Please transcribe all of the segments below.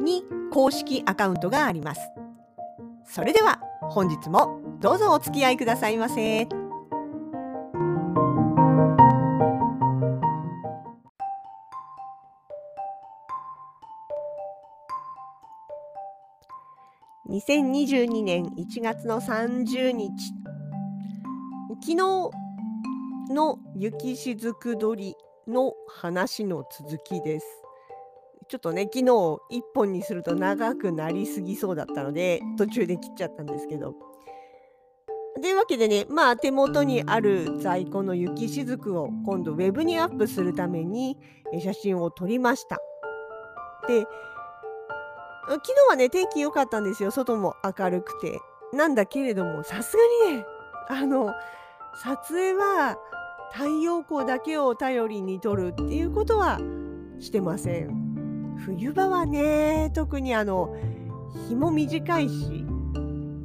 に公式アカウントがあります。それでは本日もどうぞお付き合いくださいませ。2022年1月の30日昨日の雪しずく鳥りの話の続きです。ちょっとね昨日一本にすると長くなりすぎそうだったので途中で切っちゃったんですけど。というわけでねまあ手元にある在庫の雪しずくを今度ウェブにアップするために写真を撮りました。で昨日はね天気良かったんですよ。外も明るくて。なんだけれどもさすがにねあの撮影は太陽光だけを頼りに撮るっていうことはしてません。冬場はね特にあの日も短いし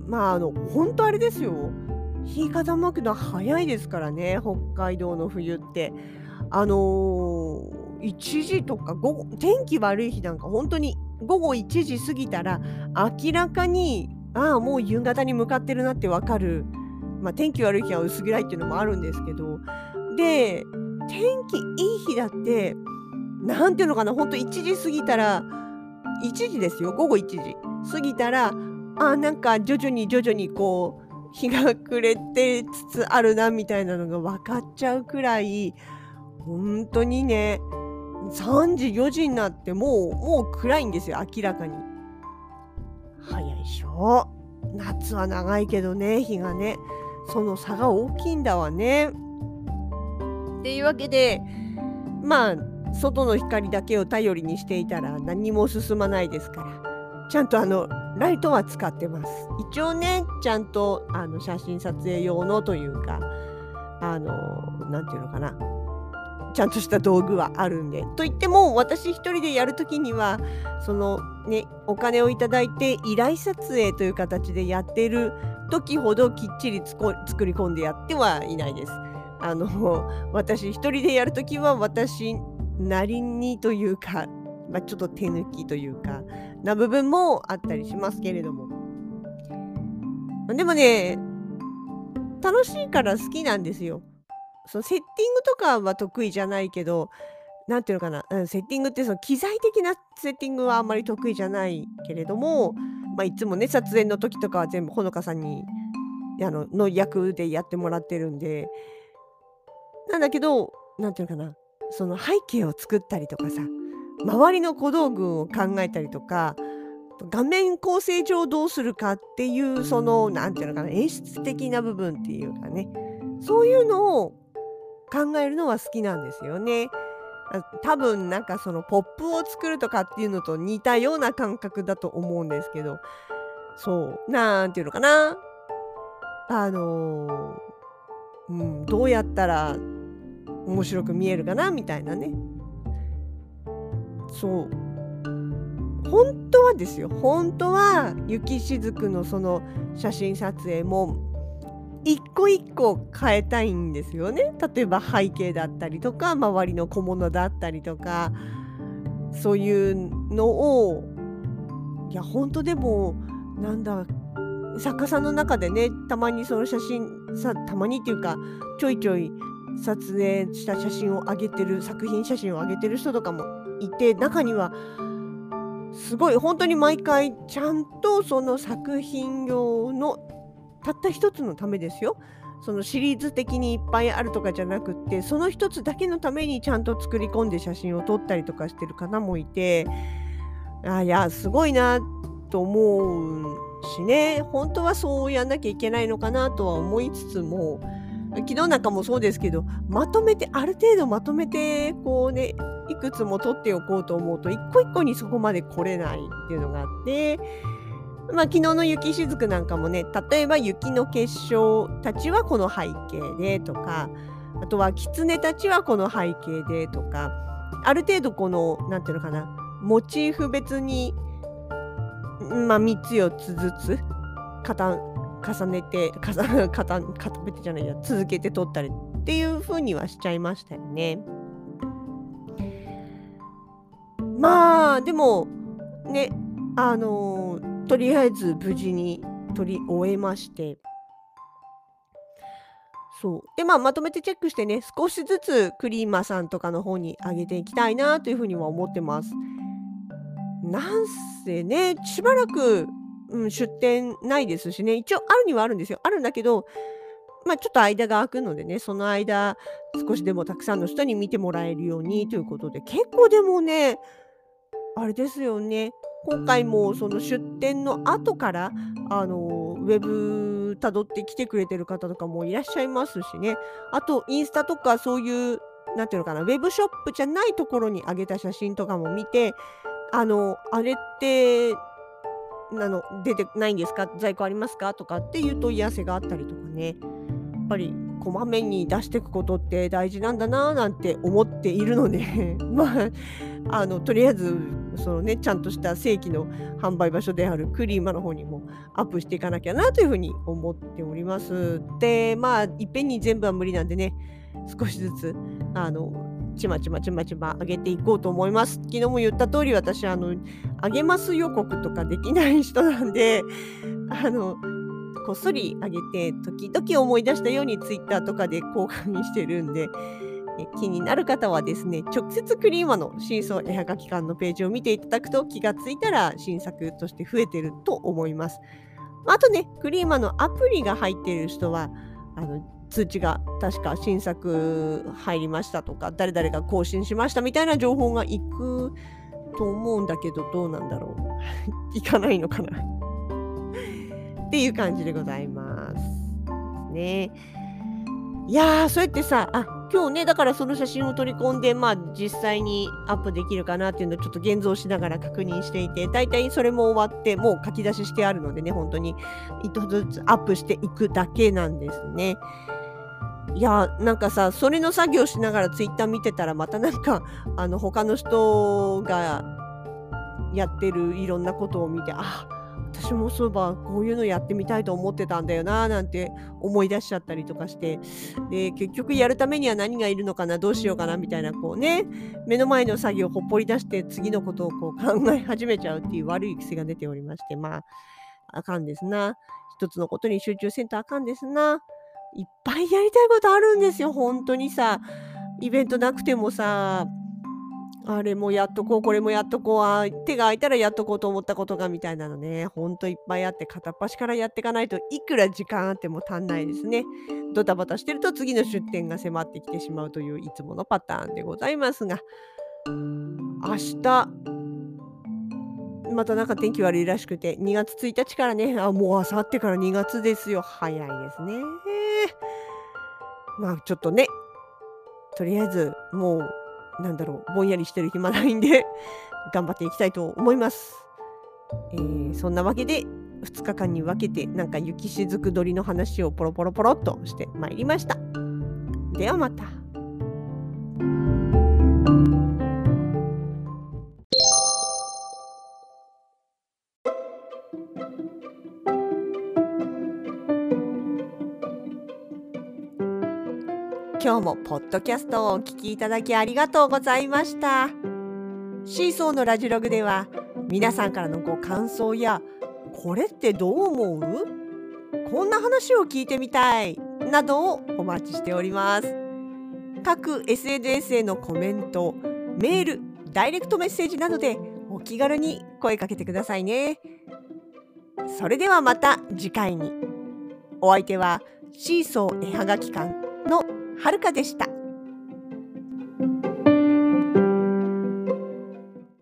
まああの本当あれですよ。日傾くのは早いですからね北海道の冬って。あのー、1時とか午後天気悪い日なんか本当に午後1時過ぎたら明らかにああもう夕方に向かってるなってわかる、まあ、天気悪い日は薄暗いっていうのもあるんですけど。で天気いい日だって何ていうのかなほんと1時過ぎたら1時ですよ午後1時。過ぎたらあなんか徐々に徐々にこう日が暮れてつつあるなみたいなのが分かっちゃうくらい本当にね3時4時になってもうもう暗いんですよ明らかに。早いでしょ。夏は長いけどね日がね。その差が大きいんだわね。っていうわけでまあ外の光だけを頼りにしていたら何も進まないですからちゃんとあのライトは使ってます一応ねちゃんとあの写真撮影用のというかあの何て言うのかなちゃんとした道具はあるんで。といっても私一人でやるときにはそのねお金をいただいて依頼撮影という形でやってる時ほどきっちり作り込んでやってはいないです。あの私一人でやるときは私なりにというか、まあ、ちょっと手抜きというかな部分もあったりしますけれどもでもね楽しいから好きなんですよ。そのセッティングとかは得意じゃないけど、なんていうのかな、うん、セッティングってその機材的なセッティングはあんまり得意じゃないけれども、まあ、いつもね、撮影の時とかは全部ほのかさんにあのの役でやってもらってるんで、なんだけど、なんていうのかな、その背景を作ったりとかさ、周りの小道具を考えたりとか、画面構成上どうするかっていうその何て言うのかな演出的な部分っていうかねそういうのを考えるのは好きなんですよね。多分なんかそのポップを作るとかっていうのと似たような感覚だと思うんですけどそうなんていうのかなあのー、うん、どうやったら面白く見えるかなみたいなね。そう。本当はですよ。本当は雪しずくのその写真撮影も一個一個変えたいんですよね。例えば背景だったりとか周りの小物だったりとかそういうのを。いや本当でもなんだ作家さんの中でねたまにその写真さたまにっていうかちょいちょい撮影した写真を上げてる作品写真を上げてる人とかもいて中にはすごい本当に毎回ちゃんとその作品用のたった一つのためですよ。そのシリーズ的にいっぱいあるとかじゃなくってその一つだけのためにちゃんと作り込んで写真を撮ったりとかしてる方もいてあいやすごいなと思うしね本当はそうやんなきゃいけないのかなとは思いつつも昨日なんかもそうですけどまとめてある程度まとめてこうねいくつも取っておこうと思うと一個一個にそこまで来れないっていうのがあってまあ、昨日の雪しずくなんかもね例えば雪の結晶たちはこの背景でとかあとは狐たちはこの背景でとかある程度この何ていうのかなモチーフ別に、まあ、3つ4つずつ重ねて重 固めてじゃないや続けて撮ったりっていう風にはしちゃいましたよね。まあでもねあのー、とりあえず無事に撮り終えましてそうでまあまとめてチェックしてね少しずつクリーマさんとかの方に上げていきたいなというふうには思ってます。なんせねしばらく、うん、出店ないですしね。一応あるにはあるんですよ。あるんだけどまあちょっと間が空くのでねその間少しでもたくさんの人に見てもらえるようにということで結構でもねあれですよね。今回もその出店の後からあのウェブ辿ってきてくれてる方とかもいらっしゃいますしね。あとインスタとかそういう何ていうのかなウェブショップじゃないところに上げた写真とかも見てあのあれってあの出てないんですか？在庫ありますか？とかっていう問い合わせがあったりとかね。やっぱりこまめに出していくことって大事なんだななんて思っているので。まああのとりあえずそのねちゃんとした正規の販売場所であるクリーマの方にもアップしていかなきゃなというふうに思っております。でまあいっぺんに全部は無理なんでね少しずつあのちまちまちまちま上げていこうと思います。昨日も言った通り私あの上げます予告とかできない人なんで あのこっそり上げて時々思い出したように Twitter とかで交換してるんで気になる方はですね、直接クリーマのシーソー絵はがき館のページを見ていただくと気がついたら新作として増えてると思います。あとね、クリーマのアプリが入っている人は、あの通知が確か新作入りましたとか、誰々が更新しましたみたいな情報がいくと思うんだけど、どうなんだろう。いかないのかな っていう感じでございます。ね。いやー、そうやってさ、あ今日ね、だからその写真を取り込んで、まあ実際にアップできるかなっていうのをちょっと現像しながら確認していて、大体それも終わって、もう書き出ししてあるのでね、本当に一つずつアップしていくだけなんですね。いやなんかさそれの作業しながらツイッター見てたらまたなんか あの他の人がやってるいろんなことを見てあ私もそういえばこういうのやってみたいと思ってたんだよななんて思い出しちゃったりとかしてで結局やるためには何がいるのかなどうしようかなみたいなこうね目の前の作業をほっぽり出して次のことをこう考え始めちゃうっていう悪い癖が出ておりましてまああかんですな。一つのことに集中せんとあかんですな。いっぱいやりたいことあるんですよ本当にさ。イベントなくてもさ。あれもやっとこう、これもやっとこう、あ手が空いたらやっとこうと思ったことがみたいなのね、ほんといっぱいあって、片っ端からやっていかないといくら時間あっても足んないですね。ドタバタしてると次の出店が迫ってきてしまうといういつものパターンでございますが、明日、またなんか天気悪いらしくて、2月1日からね、あ、もうあさってから2月ですよ。早いですね。まあちょっとね、とりあえずもうなんだろうぼんやりしてる暇ないんで頑張っていきたいと思います。えー、そんなわけで2日間に分けてなんか雪しずく鳥の話をポロポロポロっとしてまいりました。ではまた。今日もポッドキャストをお聞きいただきありがとうございました。シーソーのラジログでは皆さんからのご感想やこれってどう思う？こんな話を聞いてみたいなどをお待ちしております。各 SNS へのコメントメールダイレクトメッセージなどでお気軽に声かけてくださいね。それではまた次回に。お相手はシーソー絵はがき館のはるかでした。